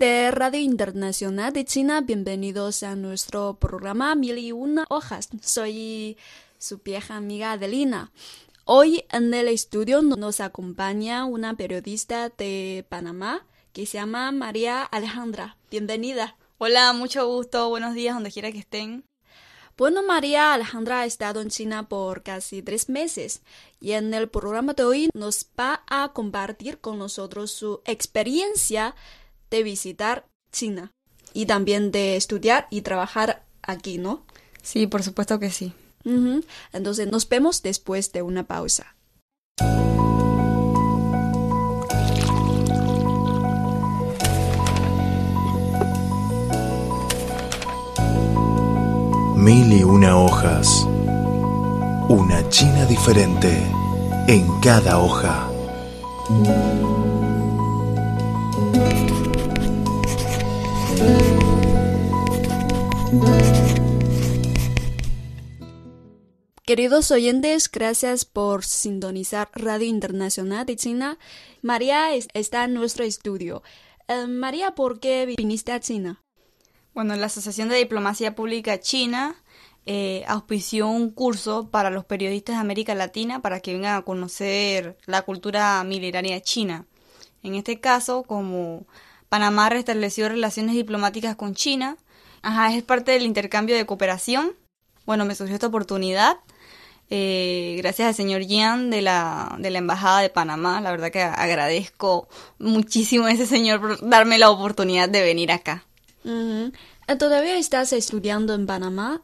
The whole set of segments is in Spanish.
De Radio Internacional de China, bienvenidos a nuestro programa Mil y una hojas. Soy su vieja amiga Adelina. Hoy en el estudio nos acompaña una periodista de Panamá que se llama María Alejandra. Bienvenida. Hola, mucho gusto, buenos días donde quiera que estén. Bueno, María Alejandra ha estado en China por casi tres meses y en el programa de hoy nos va a compartir con nosotros su experiencia de visitar China y también de estudiar y trabajar aquí, ¿no? Sí, por supuesto que sí. Entonces nos vemos después de una pausa. Mil y una hojas. Una China diferente en cada hoja. Queridos oyentes, gracias por sintonizar Radio Internacional de China. María está en nuestro estudio. Eh, María, ¿por qué viniste a China? Bueno, la Asociación de Diplomacia Pública China eh, auspició un curso para los periodistas de América Latina para que vengan a conocer la cultura milenaria china. En este caso, como Panamá restableció relaciones diplomáticas con China, ajá, es parte del intercambio de cooperación. Bueno, me surgió esta oportunidad eh, gracias al señor Yan de la, de la Embajada de Panamá. La verdad que agradezco muchísimo a ese señor por darme la oportunidad de venir acá. ¿Todavía estás estudiando en Panamá?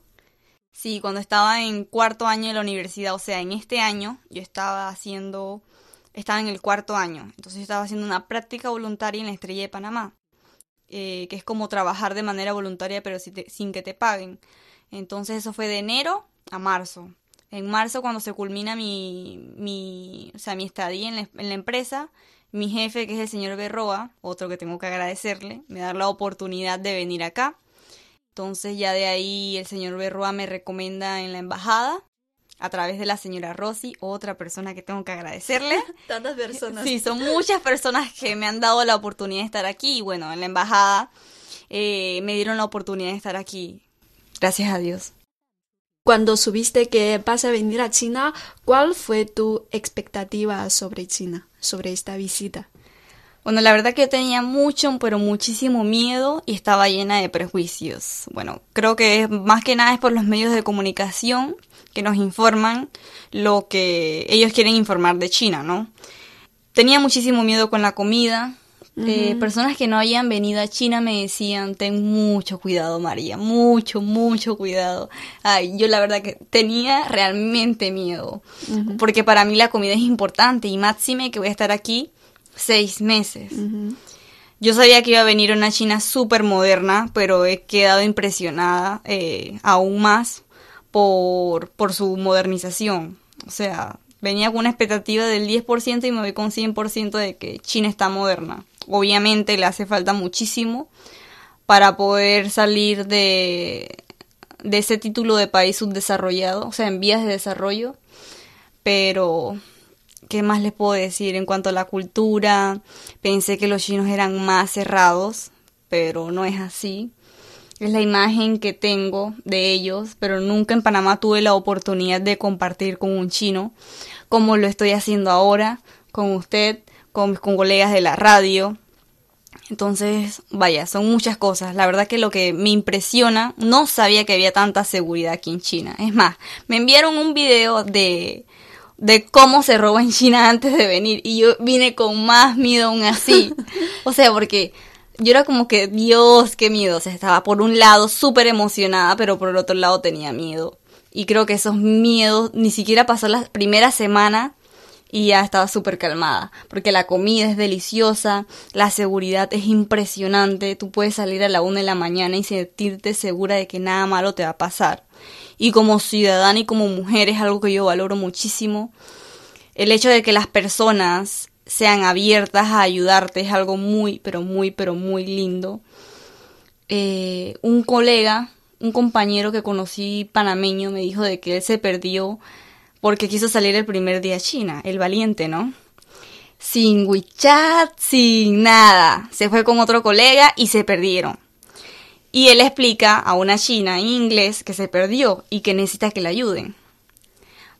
Sí, cuando estaba en cuarto año de la universidad, o sea, en este año, yo estaba haciendo, estaba en el cuarto año, entonces yo estaba haciendo una práctica voluntaria en la Estrella de Panamá, eh, que es como trabajar de manera voluntaria pero sin que te paguen. Entonces eso fue de enero a marzo en marzo cuando se culmina mi, mi, o sea, mi estadía en la, empresa, mi jefe, que es el señor Berroa, otro que tengo que agradecerle, me da la oportunidad de venir acá. Entonces ya de ahí el señor Berroa me recomienda en la embajada a través de la señora Rossi, otra persona que tengo que agradecerle. Tantas personas. Sí, son muchas personas que me han dado la oportunidad de estar aquí y bueno, en la embajada eh, me dieron la oportunidad de estar aquí. Gracias a Dios. Cuando subiste que vas a venir a China, ¿cuál fue tu expectativa sobre China, sobre esta visita? Bueno, la verdad que yo tenía mucho, pero muchísimo miedo y estaba llena de prejuicios. Bueno, creo que más que nada es por los medios de comunicación que nos informan lo que ellos quieren informar de China, ¿no? Tenía muchísimo miedo con la comida, eh, personas que no habían venido a China me decían, ten mucho cuidado María, mucho, mucho cuidado. Ay, yo la verdad que tenía realmente miedo, porque para mí la comida es importante y máxime que voy a estar aquí seis meses. Yo sabía que iba a venir una China súper moderna, pero he quedado impresionada eh, aún más por, por su modernización. O sea, venía con una expectativa del 10% y me voy con 100% de que China está moderna obviamente le hace falta muchísimo para poder salir de, de ese título de país subdesarrollado, o sea, en vías de desarrollo. Pero, ¿qué más les puedo decir en cuanto a la cultura? Pensé que los chinos eran más cerrados, pero no es así. Es la imagen que tengo de ellos, pero nunca en Panamá tuve la oportunidad de compartir con un chino, como lo estoy haciendo ahora con usted con mis colegas de la radio. Entonces, vaya, son muchas cosas. La verdad que lo que me impresiona, no sabía que había tanta seguridad aquí en China. Es más, me enviaron un video de, de cómo se roba en China antes de venir y yo vine con más miedo aún así. O sea, porque yo era como que, Dios, qué miedo. O sea, estaba por un lado súper emocionada, pero por el otro lado tenía miedo. Y creo que esos miedos ni siquiera pasó la primera semana y ya estaba súper calmada, porque la comida es deliciosa, la seguridad es impresionante, tú puedes salir a la una de la mañana y sentirte segura de que nada malo te va a pasar. Y como ciudadana y como mujer es algo que yo valoro muchísimo. El hecho de que las personas sean abiertas a ayudarte es algo muy, pero muy, pero muy lindo. Eh, un colega, un compañero que conocí panameño me dijo de que él se perdió porque quiso salir el primer día a China, el valiente, ¿no? Sin WeChat, sin nada. Se fue con otro colega y se perdieron. Y él explica a una china en inglés que se perdió y que necesita que le ayuden.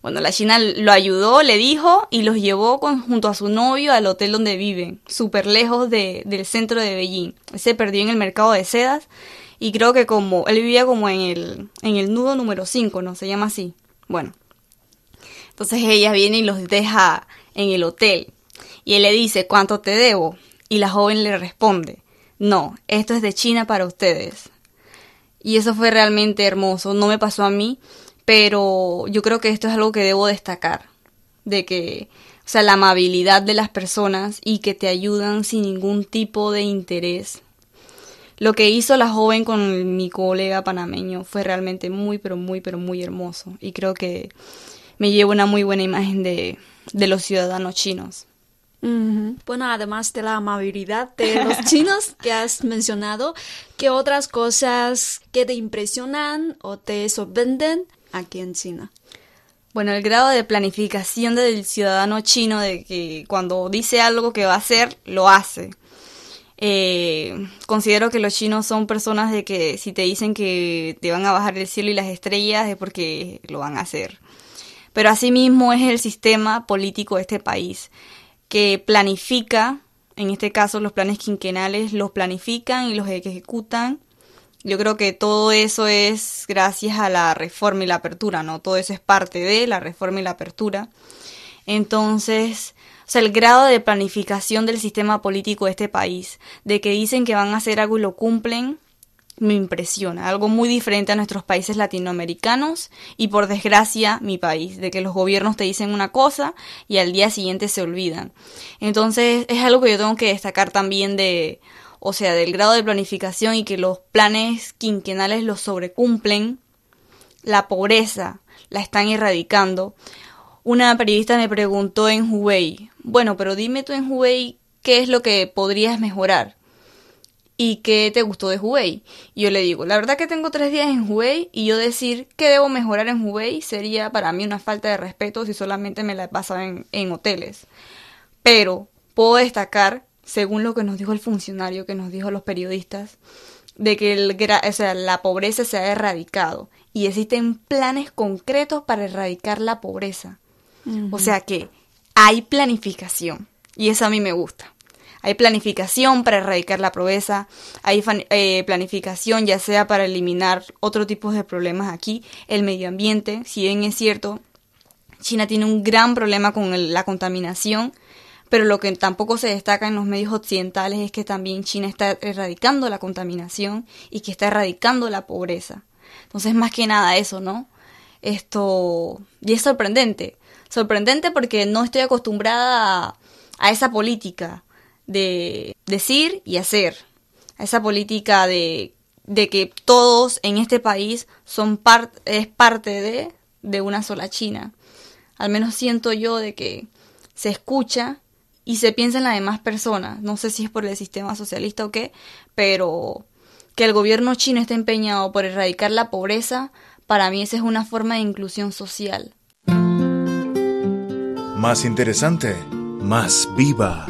Bueno, la china lo ayudó, le dijo y los llevó junto a su novio al hotel donde viven, súper lejos del centro de Beijing. se perdió en el mercado de sedas y creo que como él vivía como en el, en el nudo número 5, ¿no? Se llama así. Bueno, entonces ella viene y los deja en el hotel. Y él le dice, ¿cuánto te debo? Y la joven le responde, no, esto es de China para ustedes. Y eso fue realmente hermoso. No me pasó a mí, pero yo creo que esto es algo que debo destacar. De que, o sea, la amabilidad de las personas y que te ayudan sin ningún tipo de interés. Lo que hizo la joven con mi colega panameño fue realmente muy, pero muy, pero muy hermoso. Y creo que me llevo una muy buena imagen de, de los ciudadanos chinos. Bueno, además de la amabilidad de los chinos que has mencionado, ¿qué otras cosas que te impresionan o te sorprenden aquí en China? Bueno, el grado de planificación del ciudadano chino de que cuando dice algo que va a hacer, lo hace. Eh, considero que los chinos son personas de que si te dicen que te van a bajar el cielo y las estrellas es porque lo van a hacer pero asimismo es el sistema político de este país que planifica, en este caso los planes quinquenales los planifican y los ejecutan. Yo creo que todo eso es gracias a la reforma y la apertura, ¿no? Todo eso es parte de la reforma y la apertura. Entonces, o sea, el grado de planificación del sistema político de este país, de que dicen que van a hacer algo y lo cumplen, me impresiona, algo muy diferente a nuestros países latinoamericanos y por desgracia mi país, de que los gobiernos te dicen una cosa y al día siguiente se olvidan. Entonces es algo que yo tengo que destacar también de, o sea, del grado de planificación y que los planes quinquenales los sobrecumplen, la pobreza la están erradicando. Una periodista me preguntó en Hubei, bueno, pero dime tú en Hubei qué es lo que podrías mejorar. ¿Y qué te gustó de Hubei? Y yo le digo, la verdad que tengo tres días en Hubei y yo decir qué debo mejorar en Hubei sería para mí una falta de respeto si solamente me la he pasado en, en hoteles. Pero puedo destacar, según lo que nos dijo el funcionario, que nos dijo los periodistas, de que el, o sea, la pobreza se ha erradicado y existen planes concretos para erradicar la pobreza. O sea que hay planificación y eso a mí me gusta. Hay planificación para erradicar la pobreza, hay eh, planificación ya sea para eliminar otro tipo de problemas aquí, el medio ambiente, si bien es cierto, China tiene un gran problema con la contaminación, pero lo que tampoco se destaca en los medios occidentales es que también China está erradicando la contaminación y que está erradicando la pobreza. Entonces, más que nada eso, ¿no? Esto, y es sorprendente, sorprendente porque no estoy acostumbrada a esa política de decir y hacer, a esa política de, de que todos en este país son part, es parte de, de una sola China. Al menos siento yo de que se escucha y se piensa en las demás personas. No sé si es por el sistema socialista o qué, pero que el gobierno chino esté empeñado por erradicar la pobreza, para mí esa es una forma de inclusión social. Más interesante, más viva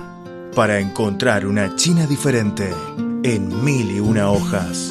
para encontrar una China diferente en mil y una hojas.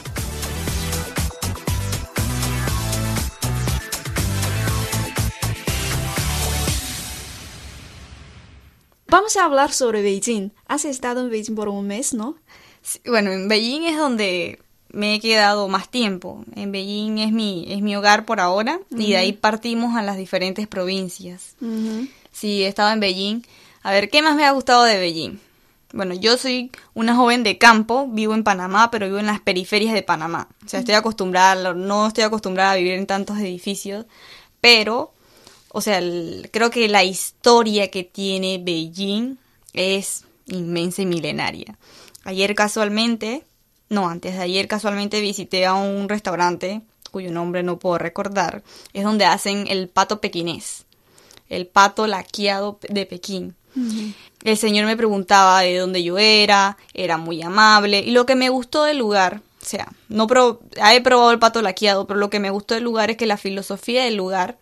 Vamos a hablar sobre Beijing. Has estado en Beijing por un mes, ¿no? bueno, en Beijing es donde me he quedado más tiempo. En Beijing es mi, es mi hogar por ahora y de ahí partimos a las diferentes provincias. Sí, he estado en Beijing. A ver, ¿qué más me ha gustado de Beijing? Bueno, yo soy una joven de campo, vivo en Panamá, pero vivo en las periferias de Panamá. O sea, estoy acostumbrada, no estoy acostumbrada a vivir en tantos edificios, pero, o sea, creo que la historia que tiene Beijing es inmensa y milenaria. Ayer casualmente, no, antes de ayer casualmente visité a un restaurante cuyo nombre no puedo recordar, es donde hacen el pato pequinés, el pato laqueado de Pekín. El señor me preguntaba de dónde yo era, era muy amable y lo que me gustó del lugar, o sea, no he probado el pato laqueado, pero lo que me gustó del lugar es que la filosofía del lugar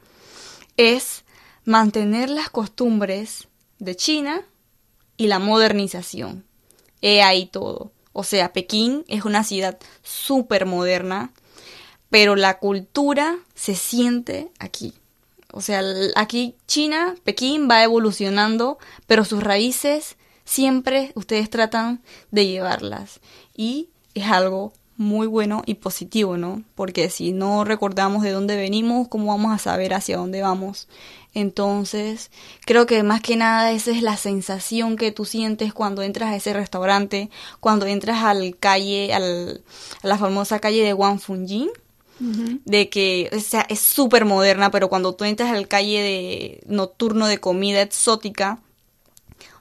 es mantener las costumbres de China y la modernización. He ahí todo. O sea, Pekín es una ciudad súper moderna, pero la cultura se siente aquí. O sea, aquí China, Pekín va evolucionando, pero sus raíces siempre ustedes tratan de llevarlas. Y es algo muy bueno y positivo, ¿no? Porque si no recordamos de dónde venimos, ¿cómo vamos a saber hacia dónde vamos? Entonces, creo que más que nada esa es la sensación que tú sientes cuando entras a ese restaurante, cuando entras al calle, al, a la famosa calle de Wang Funjin, de que o sea, es súper moderna, pero cuando tú entras al calle de nocturno de comida exótica,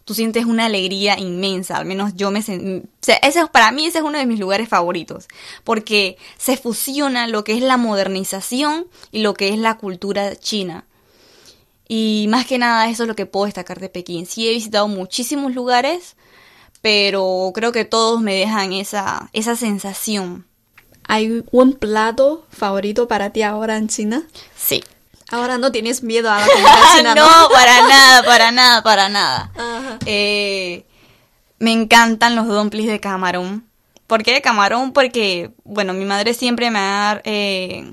tú sientes una alegría inmensa, al menos yo me o sea, ese, para mí ese es uno de mis lugares favoritos, porque se fusiona lo que es la modernización y lo que es la cultura china. Y más que nada eso es lo que puedo destacar de Pekín. Sí he visitado muchísimos lugares, pero creo que todos me dejan esa, esa sensación. ¿Hay un plato favorito para ti ahora en China? Sí. Ahora no tienes miedo a la ¿no? no, para nada, para nada, para nada. Eh, me encantan los dumplings de camarón. ¿Por qué de camarón? Porque, bueno, mi madre siempre me ha eh,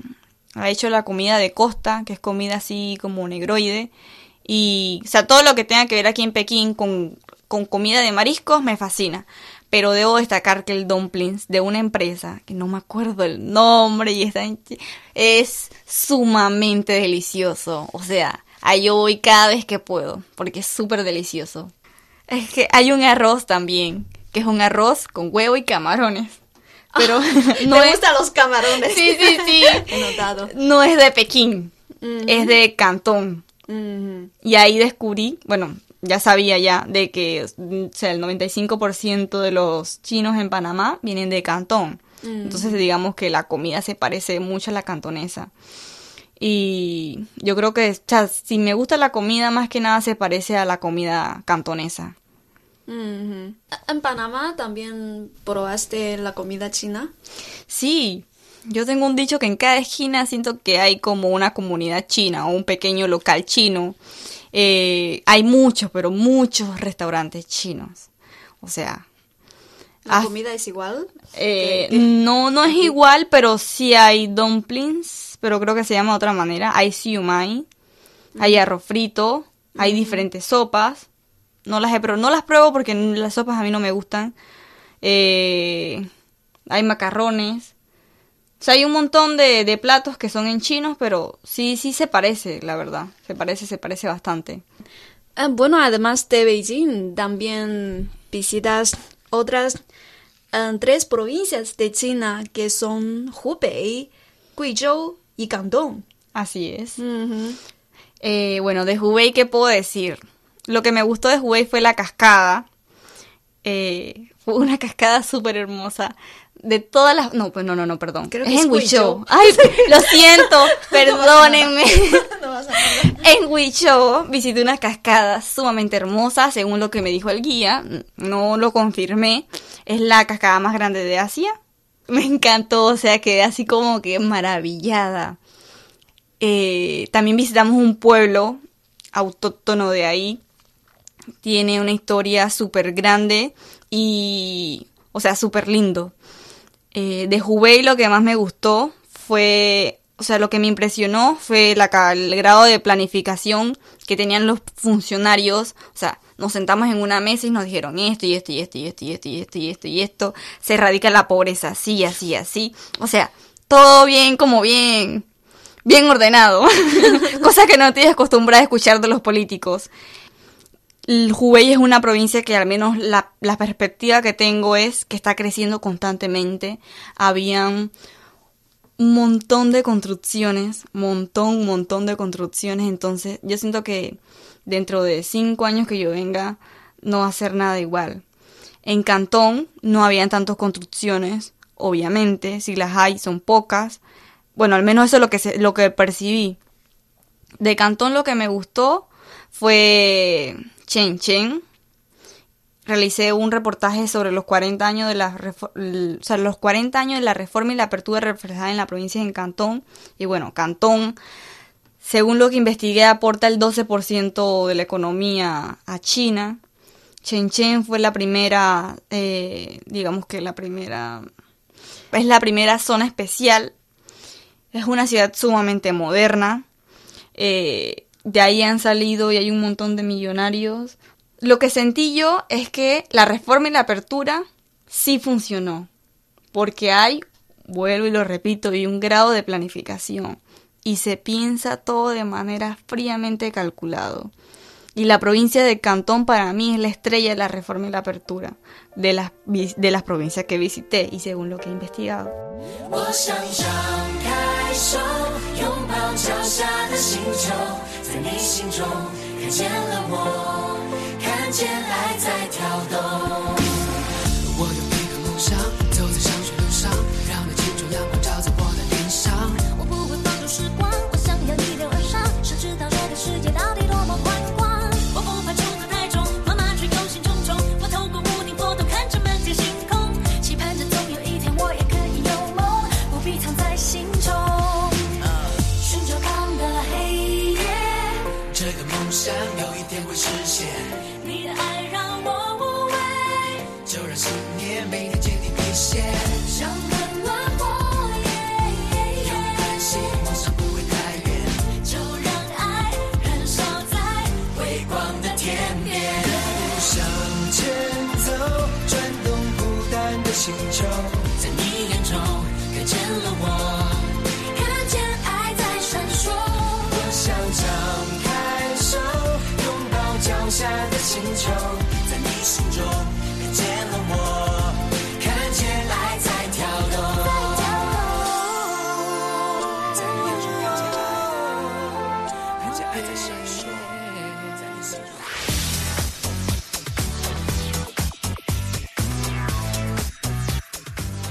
ha hecho la comida de costa, que es comida así como negroide. Y, o sea, todo lo que tenga que ver aquí en Pekín con, con comida de mariscos me fascina. Pero debo destacar que el dumplings de una empresa, que no me acuerdo el nombre y está es sumamente delicioso. O sea, ahí yo voy cada vez que puedo, porque es súper delicioso. Es que hay un arroz también, que es un arroz con huevo y camarones pero no Me gustan los camarones. Sí, sí, sí. He notado. No es de Pekín, es de Cantón. Y ahí descubrí, bueno, ya sabía ya de que o sea, el 95% de los chinos en Panamá vienen de Cantón. Entonces digamos que la comida se parece mucho a la cantonesa. Y yo creo que o si me gusta la comida más que nada se parece a la comida cantonesa. ¿En Panamá también probaste la comida china? Sí, yo tengo un dicho que en cada esquina siento que hay como una comunidad china o un pequeño local chino. Eh, hay muchos, pero muchos restaurantes chinos. O sea... ¿La comida es igual? Eh, no, no es igual, pero sí hay dumplings, pero creo que se llama de otra manera. Hay siumai, hay arroz frito, hay diferentes sopas. No las, he, no las pruebo porque las sopas a mí no me gustan. Eh, hay macarrones. O sea, hay un montón de, platos que son en chinos, pero sí, sí se parece, la verdad. Se parece, se parece bastante. Ah, bueno, además de Beijing, también visitas otras ah, tres provincias de China que son Hubei, Guizhou y Cantón. Así es. Eh, bueno, de Hubei, ¿qué puedo decir? Lo que me gustó de Hubei fue la cascada. Eh, fue una cascada súper hermosa. De todas las... No, pues no, no, no, perdón. Creo es que es en. Huichol. Ay, lo siento, perdónenme. En Huichol visité una cascada sumamente hermosa, según lo que me dijo el guía. No lo confirmé. Es la cascada más grande de Asia. Me encantó, o sea, quedé así como que maravillada. Eh, también visitamos un pueblo autóctono de ahí. Tiene una historia súper grande y, o sea, súper lindo. Eh, de Hubei lo que más me gustó fue, o sea, lo que me impresionó fue la, el grado de planificación que tenían los funcionarios. O sea, nos sentamos en una mesa y nos dijeron esto y esto y esto y esto y esto y esto y esto y esto. Se erradica la pobreza así, así, así. O sea, todo bien, como bien, bien ordenado. Cosa que no estoy acostumbrada a escuchar de los políticos. Hubei es una provincia que al menos la, perspectiva que tengo es que está creciendo constantemente. Habían un montón de construcciones, montón, montón de construcciones. Entonces yo siento que dentro de cinco años que yo venga no va a ser nada igual. En Cantón no habían tantas construcciones, obviamente, si las hay son pocas. Bueno, al menos eso es lo que, se- lo que percibí. De Cantón lo que me gustó fue Chen Chen. Realicé un reportaje sobre los 40 años de la o sea, los 40 años de la reforma y la apertura reflejada en la provincia de Cantón. Y bueno, Cantón, según lo que investigué, aporta el 12% de la economía a China. Shenzhen fue la primera, eh, digamos que la primera, es la primera zona especial. Es una ciudad sumamente moderna. Eh, de ahí han salido y hay un montón de millonarios. Lo que sentí yo es que la reforma y la apertura sí funcionó. Porque hay, vuelvo y lo repito, y un grado de planificación. Y se piensa todo de manera fríamente calculado. Y la provincia de Cantón para mí es la estrella de la reforma y la apertura de las, de las provincias que visité y según lo que he investigado. 星球，在你眼中看见了我。看见爱在闪烁。我想张开手，拥抱脚下的星球，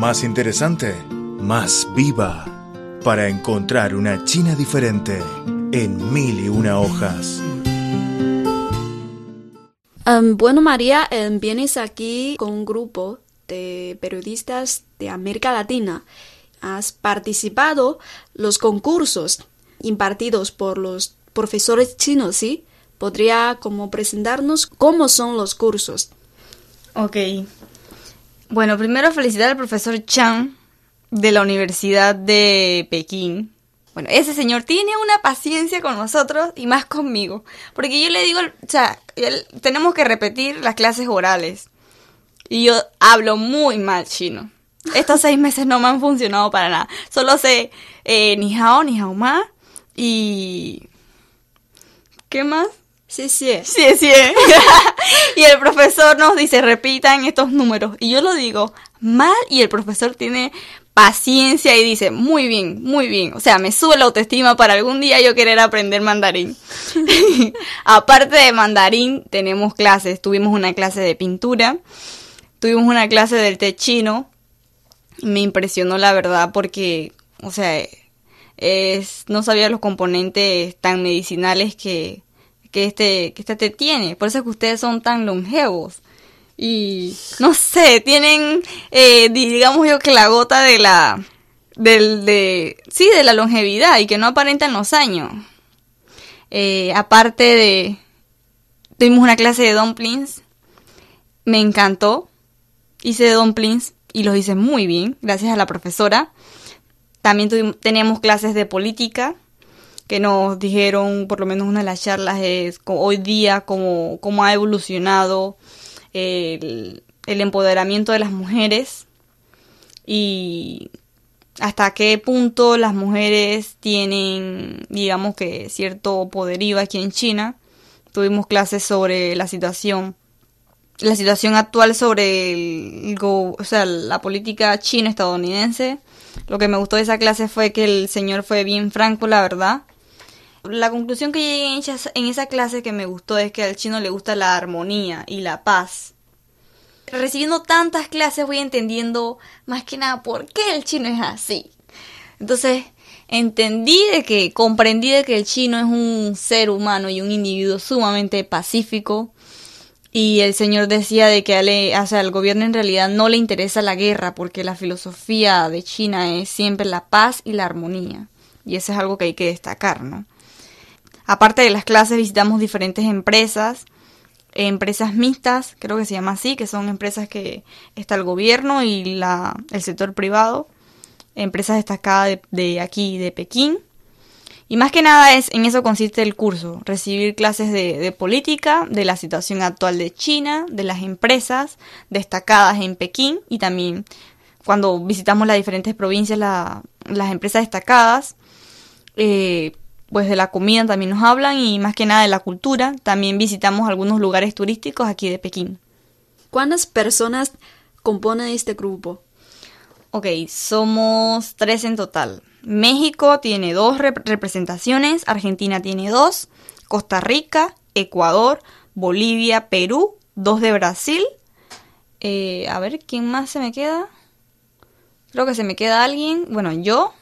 Más interesante, más viva, para encontrar una China diferente en mil y una hojas. Em, bueno, María, em, vienes aquí con un grupo de periodistas de América Latina. Has participado los concursos impartidos por los profesores chinos, ¿sí? ¿Podría como presentarnos cómo son los cursos? Ok. Bueno, primero felicitar al profesor Chan de la Universidad de Pekín. Bueno, ese señor tiene una paciencia con nosotros y más conmigo. Porque yo le digo, o sea, tenemos que repetir las clases orales. Y yo hablo muy mal chino. Estos seis meses no me han funcionado para nada. Solo sé eh, ni hao, ni hao ma y... ¿Qué más? Sí, sí. Sí, sí. y el profesor nos dice, repitan estos números. Y yo lo digo mal y el profesor tiene paciencia y dice, muy bien, muy bien. O sea, me sube la autoestima para algún día yo querer aprender mandarín. Aparte de mandarín, tenemos clases. Tuvimos una clase de pintura, tuvimos una clase del té chino. Me impresionó la verdad porque, o sea, es, no sabía los componentes tan medicinales que, que este, que este té tiene. Por eso es que ustedes son tan longevos. Y no sé, tienen, eh, digamos yo que la gota de la, del, de, sí, de la longevidad y que no aparentan los años. Eh, aparte de, tuvimos una clase de dumplings. Me encantó. Hice dumplings y los hice muy bien, gracias a la profesora. También tuvimos, teníamos clases de política que nos dijeron, por lo menos una de las charlas es hoy día cómo, cómo ha evolucionado el, empoderamiento de las mujeres y hasta qué punto las mujeres tienen, digamos que cierto poderío aquí en China. Tuvimos clases sobre la situación, la situación actual sobre el, o sea, la política chino-estadounidense. Lo que me gustó de esa clase fue que el señor fue bien franco, la verdad. La conclusión que llegué en esa, clase que me gustó es que al chino le gusta la armonía y la paz. Recibiendo tantas clases voy entendiendo más que nada por qué el chino es así. Entonces entendí de que, comprendí de que el chino es un ser humano y un individuo sumamente pacífico. Y el señor decía de que al gobierno en realidad no le interesa la guerra porque la filosofía de China es siempre la paz y la armonía. Y eso es algo que hay que destacar, ¿no? Aparte de las clases visitamos diferentes empresas, empresas mixtas, creo que se llama así, que son empresas que está el gobierno y la, el sector privado, empresas destacadas de, aquí, de Pekín. Y más que nada es en eso consiste el curso, recibir clases de, política, de la situación actual de China, de las empresas destacadas en Pekín y también cuando visitamos las diferentes provincias, la- las empresas destacadas, eh, pues de la comida también nos hablan y más que nada de la cultura. También visitamos algunos lugares turísticos aquí de Pekín. ¿Cuántas personas componen este grupo? Ok, somos tres en total. México tiene dos rep- representaciones, Argentina tiene dos, Costa Rica, Ecuador, Bolivia, Perú, dos de Brasil. Eh, a ver, ¿quién más se me queda? Creo que se me queda alguien. Bueno, yo.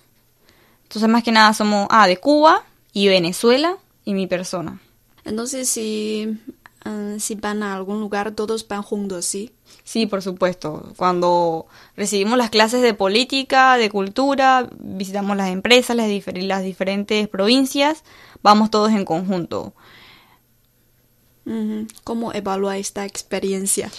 Entonces, más que nada somos, ah, de Cuba y Venezuela y mi persona. Entonces, si, ah, si van a algún lugar, todos van juntos, ¿sí? Sí, por supuesto. Cuando recibimos las clases de política, de cultura, visitamos las empresas, las, difer- las diferentes provincias, vamos todos en conjunto. ¿Cómo evalúa esta experiencia?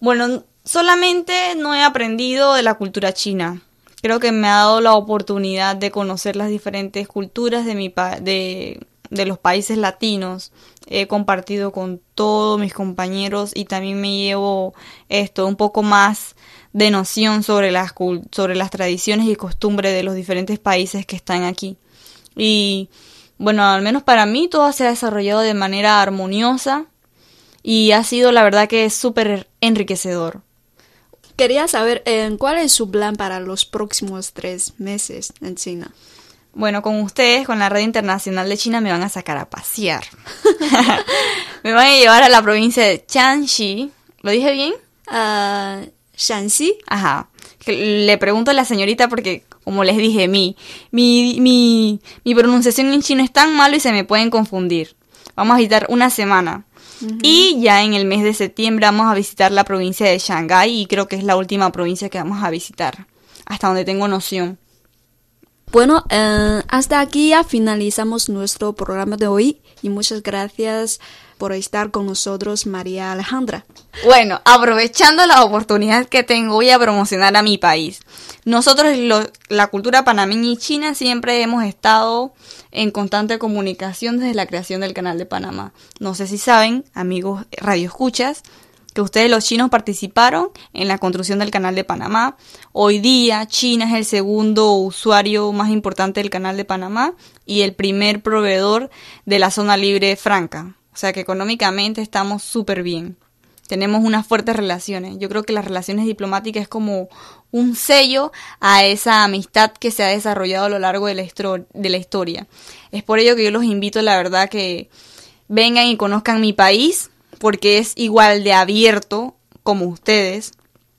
Bueno, solamente no he aprendido de la cultura china. Creo que me ha dado la oportunidad de conocer las diferentes culturas de, mi pa- de, de los países latinos. He compartido con todos mis compañeros y también me llevo esto un poco más de noción sobre las, sobre las tradiciones y costumbres de los diferentes países que están aquí. Y bueno, al menos para mí todo se ha desarrollado de manera armoniosa y ha sido la verdad que es súper enriquecedor. Quería saber eh, cuál es su plan para los próximos tres meses en China. Bueno, con ustedes, con la Red Internacional de China, me van a sacar a pasear. me van a llevar a la provincia de Jiangxi. ¿Lo dije bien? Ah, Shanxi. Ajá. Le pregunto a la señorita porque, como les dije, mi, mi, mi, mi pronunciación en chino es tan malo y se me pueden confundir. Vamos a visitar una semana. Y ya en el mes de septiembre vamos a visitar la provincia de Shanghái y creo que es la última provincia que vamos a visitar. Hasta donde tengo noción. Bueno, eh, hasta aquí ya finalizamos nuestro programa de hoy y muchas gracias por estar con nosotros, María Alejandra. Bueno, aprovechando la oportunidad que tengo, voy a promocionar a mi país. Nosotros, la cultura panameña y china, siempre hemos estado en constante comunicación desde la creación del canal de Panamá. No sé si saben, amigos radioescuchas, que ustedes los chinos participaron en la construcción del canal de Panamá. Hoy día China es el segundo usuario más importante del canal de Panamá y el primer proveedor de la zona libre franca. O sea que económicamente estamos súper bien. Tenemos unas fuertes relaciones. Yo creo que las relaciones diplomáticas es como un sello a esa amistad que se ha desarrollado a lo largo de la, de la historia. Es por ello que yo los invito, la verdad, que vengan y conozcan mi país, porque es igual de abierto como ustedes.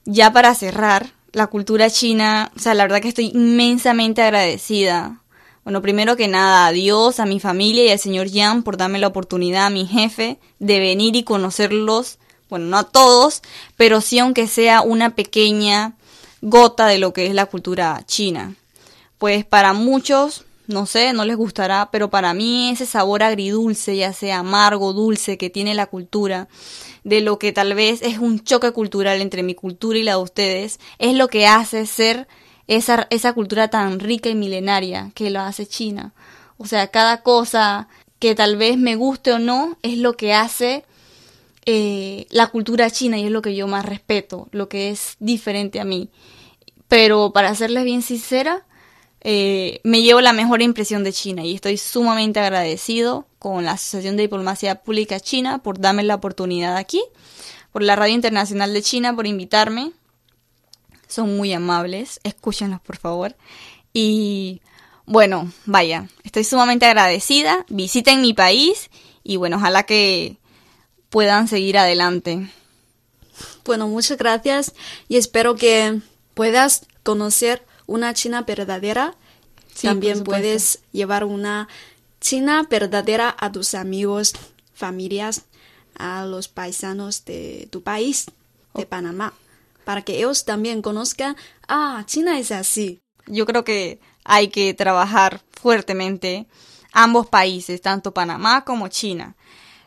Ya para cerrar, la cultura china, o sea, la verdad que estoy inmensamente agradecida. Bueno, primero que nada, a Dios, a mi familia y al señor Yang por darme la oportunidad, a mi jefe, de venir y conocerlos, bueno, no a todos, pero sí aunque sea una pequeña gota de lo que es la cultura china. Pues para muchos, no sé, no les gustará, pero para mí ese sabor agridulce, ya sea amargo, dulce, que tiene la cultura, de lo que tal vez es un choque cultural entre mi cultura y la de ustedes, es lo que hace ser esa, esa cultura tan rica y milenaria que lo hace China. O sea, cada cosa que tal vez me guste o no es lo que hace eh, la cultura china y es lo que yo más respeto, lo que es diferente a mí. Pero para serles bien sincera, eh, me llevo la mejor impresión de China y estoy sumamente agradecido con la Asociación de Diplomacia Pública China por darme la oportunidad aquí, por la Radio Internacional de China por invitarme. Son muy amables, escúchenlos por favor. Y bueno, vaya, estoy sumamente agradecida. Visiten mi país y bueno, ojalá que puedan seguir adelante. Bueno, muchas gracias y espero que puedas conocer una China verdadera. Sí, También puedes llevar una China verdadera a tus amigos, familias, a los paisanos de tu país, de Panamá, para que ellos también conozcan, ah, China es así. Yo creo que hay que trabajar fuertemente ambos países, tanto Panamá como China.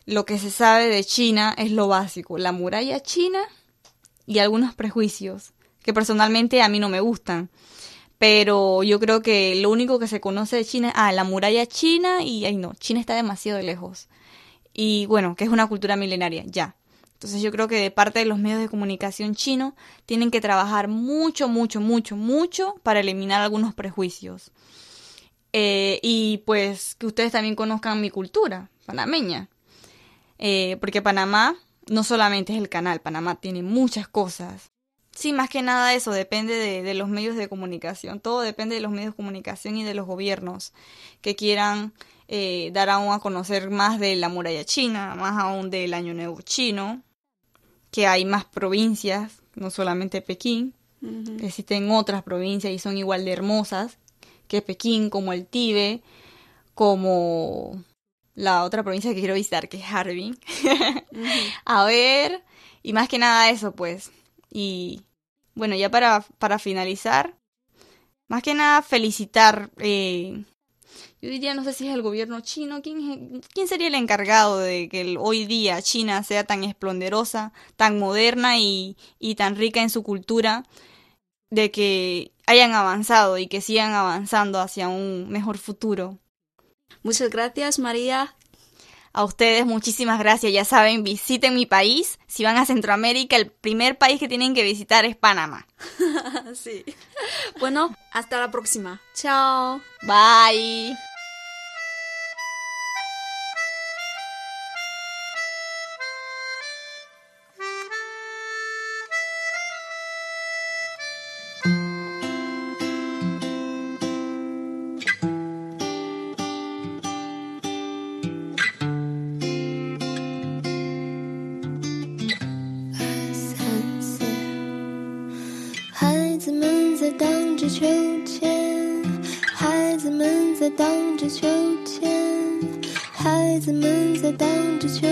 Lo que se sabe de China es lo básico, la muralla china y algunos prejuicios que personalmente a mí no me gustan. Pero yo creo que lo único que se conoce de China es ah, la muralla china y ay no, China está demasiado lejos. Y bueno, que es una cultura milenaria, ya. Entonces yo creo que de parte de los medios de comunicación chinos tienen que trabajar mucho, mucho, mucho, mucho para eliminar algunos prejuicios. Eh, y pues que ustedes también conozcan mi cultura panameña. Eh, porque Panamá no solamente es el canal, Panamá tiene muchas cosas. Sí, más que nada eso depende de, de los medios de comunicación. Todo depende de los medios de comunicación y de los gobiernos que quieran eh, dar aún a conocer más de la muralla china, más aún del Año Nuevo chino, que hay más provincias, no solamente Pekín. Existen otras provincias y son igual de hermosas que Pekín, como el Tíbet, como la otra provincia que quiero visitar, que es Harbin. A ver, y más que nada eso, pues. Y bueno, ya para, para finalizar, más que nada felicitar, eh, yo diría, no sé si es el gobierno chino, ¿quién, sería el encargado de que el- hoy día China sea tan esplendorosa, tan moderna y, y tan rica en su cultura, de que hayan avanzado y que sigan avanzando hacia un mejor futuro. Muchas gracias, María. A ustedes muchísimas gracias. Ya saben, visiten mi país. Si van a Centroamérica, el primer país que tienen que visitar es Panamá. sí. Bueno, hasta la próxima. Chao. Bye. 荡着秋千，孩子们在荡着秋